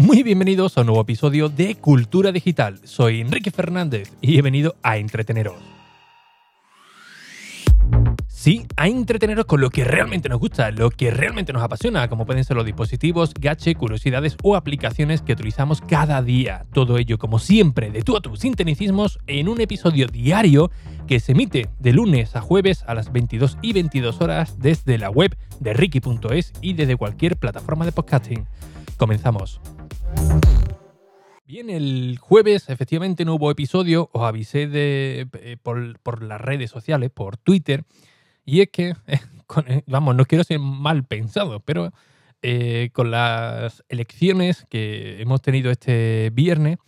Muy bienvenidos a un nuevo episodio de Cultura Digital. Soy Enrique Fernández y he venido a entreteneros. Sí, a entreteneros con lo que realmente nos gusta, lo que realmente nos apasiona, como pueden ser los dispositivos, gache, curiosidades o aplicaciones que utilizamos cada día. Todo ello, como siempre, de tú a tus sinteticismos en un episodio diario que se emite de lunes a jueves a las 22 y 22 horas desde la web de Ricky.es y desde cualquier plataforma de podcasting. Comenzamos. Bien, el jueves efectivamente no hubo episodio, os avisé de, eh, por, las redes sociales, por Twitter, y es que, eh, vamos, no quiero ser mal pensado, pero eh, con las elecciones que hemos tenido este viernes,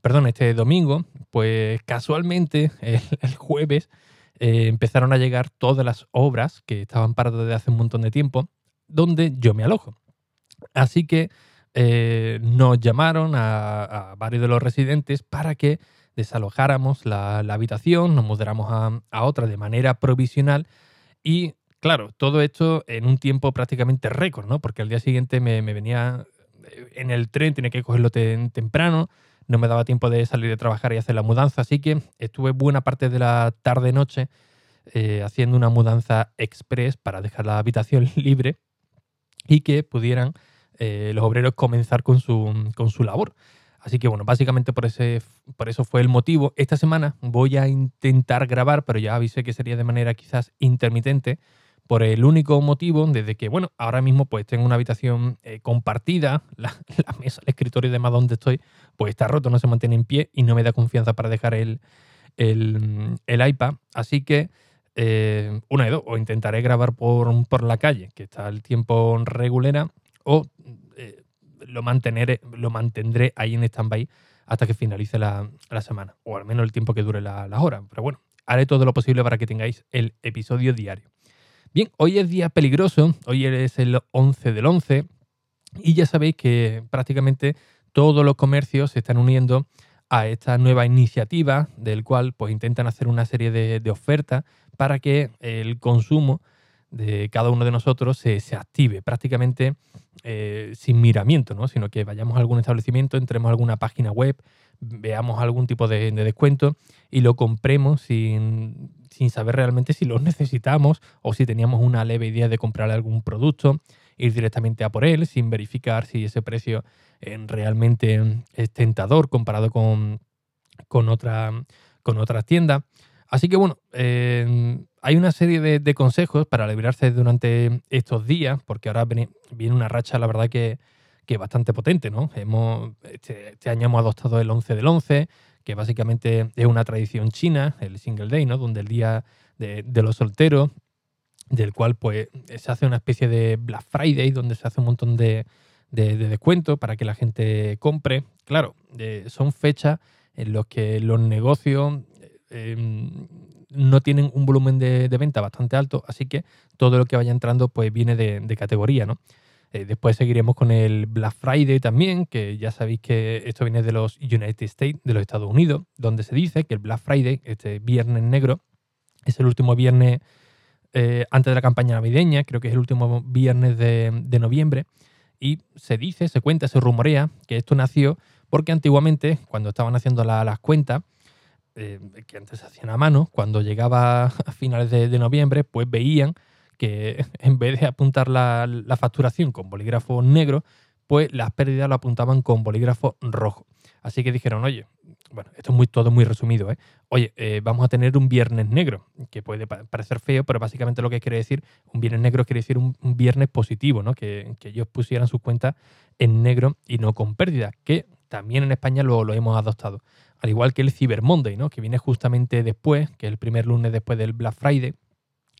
perdón, este domingo, pues casualmente el, jueves eh, empezaron a llegar todas las obras que estaban paradas desde hace un montón de tiempo, donde yo me alojo. Así que nos llamaron a, varios de los residentes para que desalojáramos la, habitación, nos mudáramos a, a, otra de manera provisional y claro, todo esto en un tiempo prácticamente récord, ¿no? Porque al día siguiente me, venía eh, en el tren, tenía que cogerlo temprano, no me daba tiempo de salir de trabajar y hacer la mudanza, así que estuve buena parte de la tarde-noche eh, haciendo una mudanza express para dejar la habitación libre y que pudieran eh, los obreros comenzar con su, con su labor. Así que bueno, básicamente por, ese, por eso fue el motivo. Esta semana voy a intentar grabar, pero ya avisé que sería de manera quizás intermitente, por el único motivo desde que, bueno, ahora mismo pues tengo una habitación eh, compartida, la, mesa, el escritorio y demás donde estoy, pues está roto, no se mantiene en pie y no me da confianza para dejar el, el, iPad. Así que, eh, una de dos, o intentaré grabar por, por la calle, que está el tiempo regulera, o lo, mantener, lo mantendré ahí en stand-by hasta que finalice la, semana, o al menos el tiempo que dure las la horas. Pero bueno, haré todo lo posible para que tengáis el episodio diario. Bien, hoy es día peligroso, hoy es el 11 del 11 y ya sabéis que prácticamente todos los comercios se están uniendo a esta nueva iniciativa del cual pues intentan hacer una serie de, de ofertas para que el consumo de cada uno de nosotros se, active prácticamente eh, sin miramiento, ¿no? sino que vayamos a algún establecimiento, entremos a alguna página web, veamos algún tipo de, descuento y lo compremos sin, saber realmente si lo necesitamos o si teníamos una leve idea de comprar algún producto, ir directamente a por él sin verificar si ese precio eh, realmente es tentador comparado con, con, otra, con otras tiendas. Así que bueno, eh, hay una serie de, consejos para librarse durante estos días, porque ahora viene, una racha, la verdad, que, que bastante potente, ¿no? Este, este, año hemos adoptado el 11 del 11, que básicamente es una tradición china, el Single Day, ¿no? Donde el día de, los solteros, del cual pues se hace una especie de Black Friday, donde se hace un montón de, de, descuento para que la gente compre. Claro, eh, son fechas en las que los negocios Em, no tienen un volumen de, venta bastante alto, así que todo lo que vaya entrando pues viene de, categoría, ¿no? Eh, después seguiremos con el Black Friday también, que ya sabéis que esto viene de los United States, de los Estados Unidos, donde se dice que el Black Friday, este viernes negro, es el último viernes eh, antes de la campaña navideña, creo que es el último viernes de, noviembre, y se dice, se cuenta, se rumorea que esto nació porque antiguamente, cuando estaban haciendo las cuentas, eh, que antes se hacían a mano, cuando llegaba a finales de, noviembre, pues veían que en vez de apuntar la, facturación con bolígrafo negro, pues las pérdidas lo apuntaban con bolígrafo rojo. Así que dijeron, oye, bueno, esto es muy, todo muy resumido, ¿eh? Oye, eh, vamos a tener un viernes negro, que puede parecer feo, pero básicamente lo que quiere decir, un viernes negro quiere decir un, viernes positivo, ¿no? Que, ellos pusieran sus cuentas en negro y no con pérdida, que también en España lo hemos adoptado al igual que el Cyber Monday, ¿no? que viene justamente después, que es el primer lunes después del Black Friday,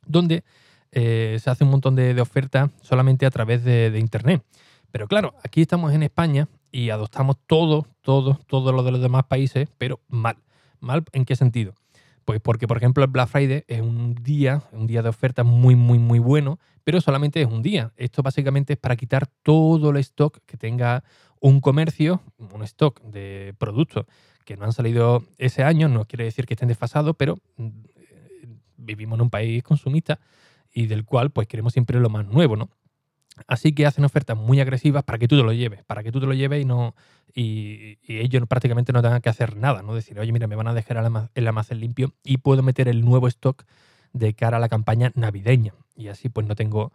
donde eh, se hace un montón de, ofertas solamente a través de, Internet. Pero claro, aquí estamos en España y adoptamos todo, todo, todo lo de los demás países, pero mal. ¿Mal en qué sentido? Pues porque, por ejemplo, el Black Friday es un día, un día de oferta muy, muy, muy bueno, pero solamente es un día. Esto básicamente es para quitar todo el stock que tenga un comercio, un stock de productos que no han salido ese año, no quiere decir que estén desfasados, pero mm, vivimos en un país consumista y del cual pues queremos siempre lo más nuevo, ¿no? Así que hacen ofertas muy agresivas para que tú te lo lleves, para que tú te lo lleves y no y, ellos prácticamente no tengan que hacer nada, ¿no? Decir, oye, mira, me van a dejar el almacén limpio y puedo meter el nuevo stock de cara a la campaña navideña. Y así pues no tengo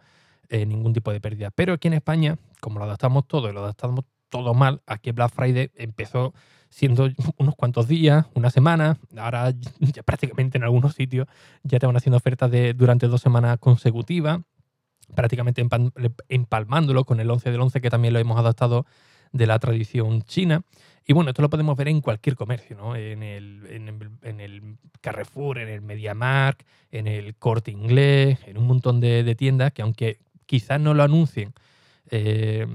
eh, ningún tipo de pérdida. Pero aquí en España, como lo adaptamos todo y lo adaptamos todo mal, aquí Black Friday empezó siendo unos cuantos días, una semana, ahora ya prácticamente en algunos sitios ya te van haciendo ofertas de durante dos semanas consecutivas prácticamente empalmándolo con el 11 del 11 que también lo hemos adaptado de la tradición china. Y bueno, esto lo podemos ver en cualquier comercio, ¿no? En el, en el, Carrefour, en el MediaMark, en el Corte Inglés, en un montón de, tiendas que aunque quizás no lo anuncien eh,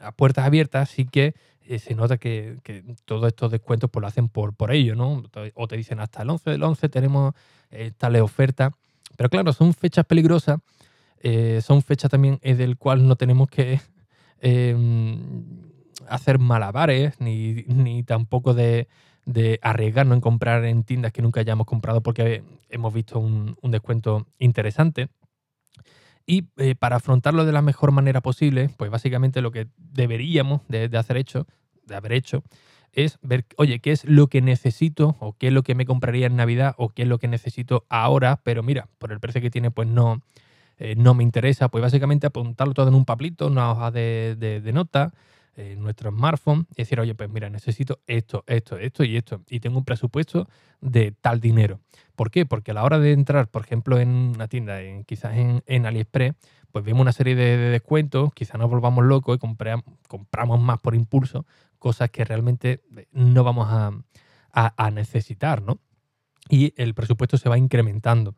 a puertas abiertas, sí que eh, se nota que, todos estos descuentos pues, lo hacen por, por ello, ¿no? O te dicen hasta el 11 del 11 tenemos eh, tales ofertas. Pero claro, son fechas peligrosas son fechas también del cual no tenemos que em, hacer malabares ni, tampoco de, arriesgarnos en comprar en tiendas que nunca hayamos comprado porque hemos visto un, descuento interesante. Y eh, para afrontarlo de la mejor manera posible, pues básicamente lo que deberíamos de, hacer hecho, de haber hecho, es ver, oye, ¿qué es lo que necesito o qué es lo que me compraría en Navidad o qué es lo que necesito ahora? Pero mira, por el precio que tiene, pues no, eh, no me interesa, pues básicamente apuntarlo todo en un papelito, una hoja de, de, nota, en nuestro smartphone, y decir, oye, pues mira, necesito esto, esto, esto y esto, y tengo un presupuesto de tal dinero. ¿Por qué? Porque a la hora de entrar, por ejemplo, en una tienda, en, quizás en, AliExpress, pues vemos una serie de, descuentos, quizás nos volvamos locos y compramos más por impulso, cosas que realmente no vamos a, a necesitar, ¿no? Y el presupuesto se va incrementando.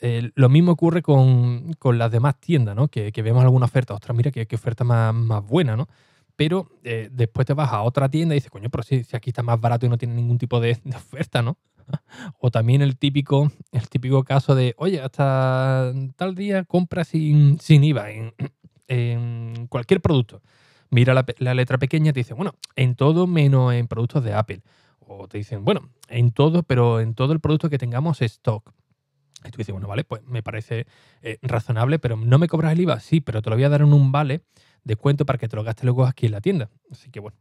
Eh, lo mismo ocurre con, las demás tiendas, ¿no? Que, vemos alguna oferta, ostras, mira qué, oferta más, buena, ¿no? Pero eh, después te vas a otra tienda y dices, coño, pero si, aquí está más barato y no tiene ningún tipo de, oferta, ¿no? o también el típico, el típico caso de, oye, hasta tal día compra sin, sin IVA en, cualquier producto. Mira la, la, letra pequeña y te dice, bueno, en todo menos en productos de Apple. O te dicen, bueno, en todo, pero en todo el producto que tengamos stock. Y tú dices, bueno, vale, pues me parece eh, razonable, pero ¿no me cobras el IVA? Sí, pero te lo voy a dar en un vale de cuento para que te lo gastes luego aquí en la tienda. Así que bueno,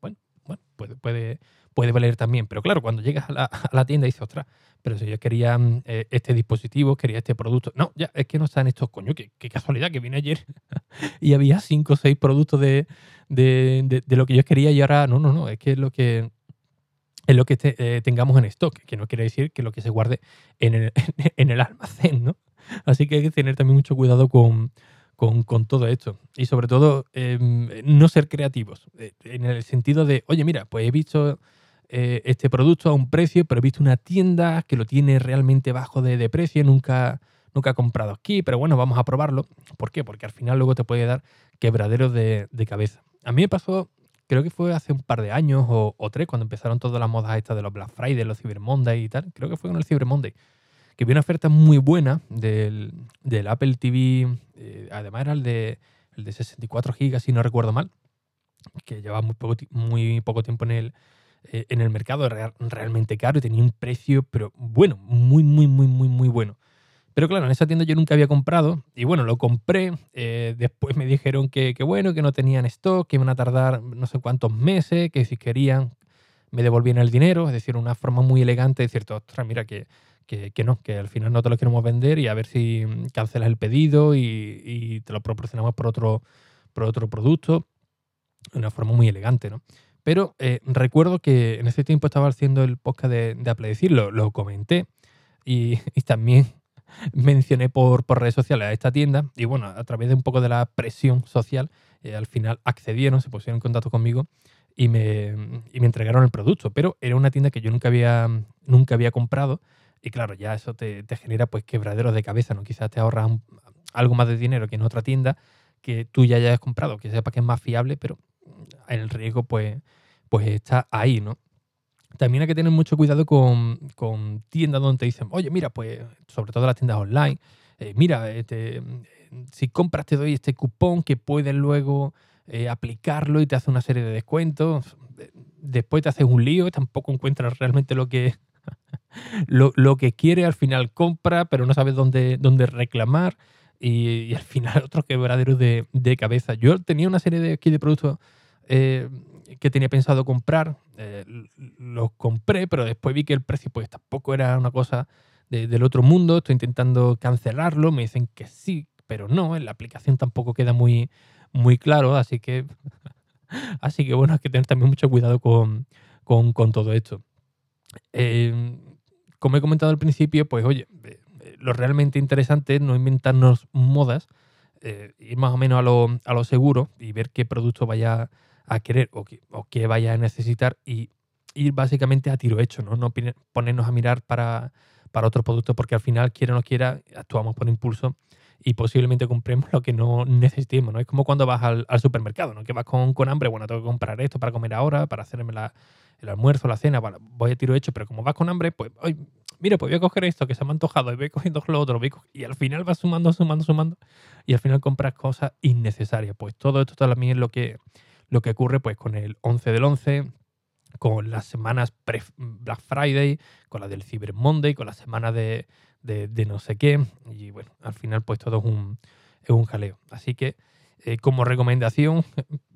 bueno, bueno puede, puede, puede valer también. Pero claro, cuando llegas a la, a la tienda y dices, ostras, pero si yo quería mm, eh, este dispositivo, quería este producto. No, ya, es que no están estos, coño, qué, casualidad que vine ayer y había cinco o seis productos de, de, de, de, lo que yo quería y ahora, no, no, no, es que es lo que es lo que eh, tengamos en stock, que no quiere decir que lo que se guarde en el, en el almacén, ¿no? Así que hay que tener también mucho cuidado con, todo esto. Y sobre todo, em, no ser creativos. Eh, en el sentido de, oye, mira, pues he visto eh, este producto a un precio, pero he visto una tienda que lo tiene realmente bajo de, precio, nunca, nunca he comprado aquí, pero bueno, vamos a probarlo. ¿Por qué? Porque al final luego te puede dar quebraderos de, de cabeza. A mí me pasó creo que fue hace un par de años o, tres, cuando empezaron todas las modas estas de los Black Friday, los Cyber Monday y tal. Creo que fue con el Cyber Monday. Que vi una oferta muy buena del, Apple TV. Eh, además era el de, el de 64 GB, si no recuerdo mal. Que llevaba muy poco, muy poco tiempo en el, eh, en el mercado. Era realmente caro y tenía un precio, pero bueno, muy, muy, muy, muy, muy bueno. Pero claro, en esa tienda yo nunca había comprado y bueno, lo compré. Eh, después me dijeron que, bueno, que no tenían stock, que iban a tardar no sé cuántos meses, que si querían me devolvían el dinero. Es decir, una forma muy elegante de decir, ostras, mira que, que, no, que al final no te lo queremos vender y a ver si cancelas el pedido y, te lo proporcionamos por otro, por otro producto. Una forma muy elegante, ¿no? Pero eh, recuerdo que en ese tiempo estaba haciendo el podcast de, de Apple Decirlo, lo comenté y, y también mencioné por, por, redes sociales a esta tienda y bueno, a través de un poco de la presión social, eh, al final accedieron, se pusieron en contacto conmigo y me, y me, entregaron el producto. Pero era una tienda que yo nunca había, nunca había comprado y claro, ya eso te, te genera pues quebraderos de cabeza, ¿no? Quizás te ahorras algo más de dinero que en otra tienda que tú ya hayas comprado, que sepa que es más fiable, pero el riesgo pues, pues está ahí, ¿no? También hay que tener mucho cuidado con, tiendas donde te dicen, oye, mira, pues sobre todo las tiendas online, eh, mira, este, si compras te doy este cupón que puedes luego eh, aplicarlo y te hace una serie de descuentos. Después te haces un lío y tampoco encuentras realmente lo que, lo, que quiere, al final compra, pero no sabes dónde, dónde reclamar. y, al final otro quebradero de, de cabeza. Yo tenía una serie de, aquí de productos eh, que tenía pensado comprar, eh, los compré, pero después vi que el precio pues tampoco era una cosa del otro mundo, estoy intentando cancelarlo, me dicen que sí, pero no, en la aplicación tampoco queda muy, muy claro, así que, así que bueno, hay que tener también mucho cuidado con, todo esto. Eh, como he comentado al principio, pues oye, lo realmente interesante es no inventarnos modas, ir más o menos a lo, a lo seguro y ver qué producto vaya a querer o que, vaya a necesitar y ir básicamente a tiro hecho, ¿no? No ponernos a mirar para, para otro producto porque al final, quiera o no quiera, actuamos por impulso y posiblemente compremos lo que no necesitemos, ¿no? Es como cuando vas al, supermercado, ¿no? Que vas con, con, hambre, bueno, tengo que comprar esto para comer ahora, para hacerme el almuerzo, la cena, bueno, voy a tiro hecho, pero como vas con hambre, pues, ay, mira, pues voy a coger esto que se me ha antojado y voy cogiendo lo otro, y al final vas sumando, sumando, sumando, y al final compras cosas innecesarias. Pues todo esto también es lo que lo que ocurre pues con el 11 del 11, con las semanas pre-Black Friday, con la del Cyber Monday, con la semana de, no sé qué. Y bueno, al final pues todo es un, es un jaleo. Así que eh, como recomendación,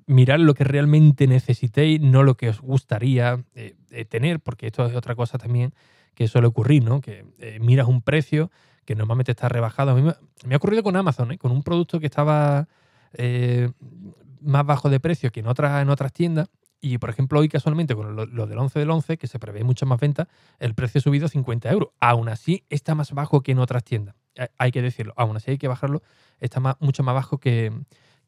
mirad lo que realmente necesitéis, no lo que os gustaría eh, eh, tener, porque esto es otra cosa también que suele ocurrir, ¿no? Que miras un precio que normalmente está rebajado. A mí me, ha ocurrido con Amazon, con un producto que estaba más bajo de precio que en otras, en otras tiendas. Y, por ejemplo, hoy casualmente con lo, del 11 del 11, que se prevé muchas más ventas, el precio ha subido a 50 euros. Aún así, está más bajo que en otras tiendas. Hay que decirlo. Aún así, hay que bajarlo. Está mucho más bajo que,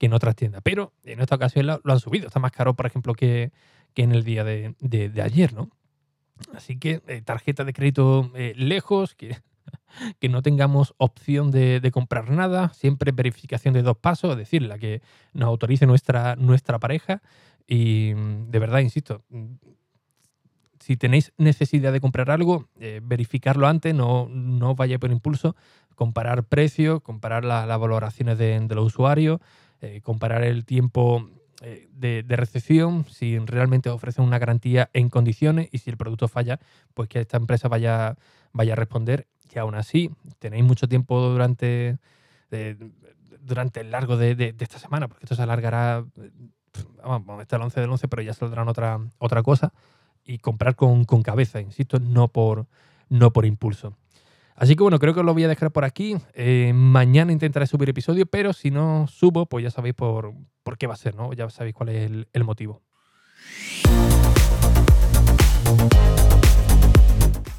en otras tiendas. Pero en esta ocasión lo, han subido. Está más caro, por ejemplo, que, en el día de, ayer, ¿no? Así que eh, tarjeta de crédito eh, lejos, que que no tengamos opción de, comprar nada, siempre verificación de dos pasos, es decir, la que nos autorice nuestra, nuestra pareja. Y de verdad, insisto, si tenéis necesidad de comprar algo, eh, verificarlo antes, no, no vaya por impulso, comparar precios, comparar las valoraciones de, los usuarios, eh, comparar el tiempo eh, de, recepción, si realmente ofrecen una garantía en condiciones y si el producto falla, pues que esta empresa vaya, vaya a responder y aún así tenéis mucho tiempo durante, durante el largo de, esta semana, porque esto se alargará, vamos, está el 11 del 11, pero ya saldrán otra, otra cosa, y comprar con, cabeza, insisto, no por, no por impulso. Así que bueno, creo que os lo voy a dejar por aquí. Eh, mañana intentaré subir episodio, pero si no subo, pues ya sabéis por, por qué va a ser, ¿no? Ya sabéis cuál es el, el motivo.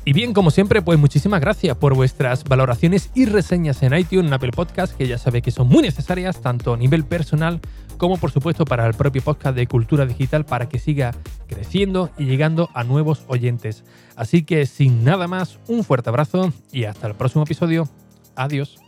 Y bien, como siempre, pues muchísimas gracias por vuestras valoraciones y reseñas en iTunes, en Apple Podcast, que ya sabéis que son muy necesarias, tanto a nivel personal como por supuesto para el propio podcast de Cultura Digital, para que siga creciendo y llegando a nuevos oyentes. Así que sin nada más, un fuerte abrazo y hasta el próximo episodio. Adiós.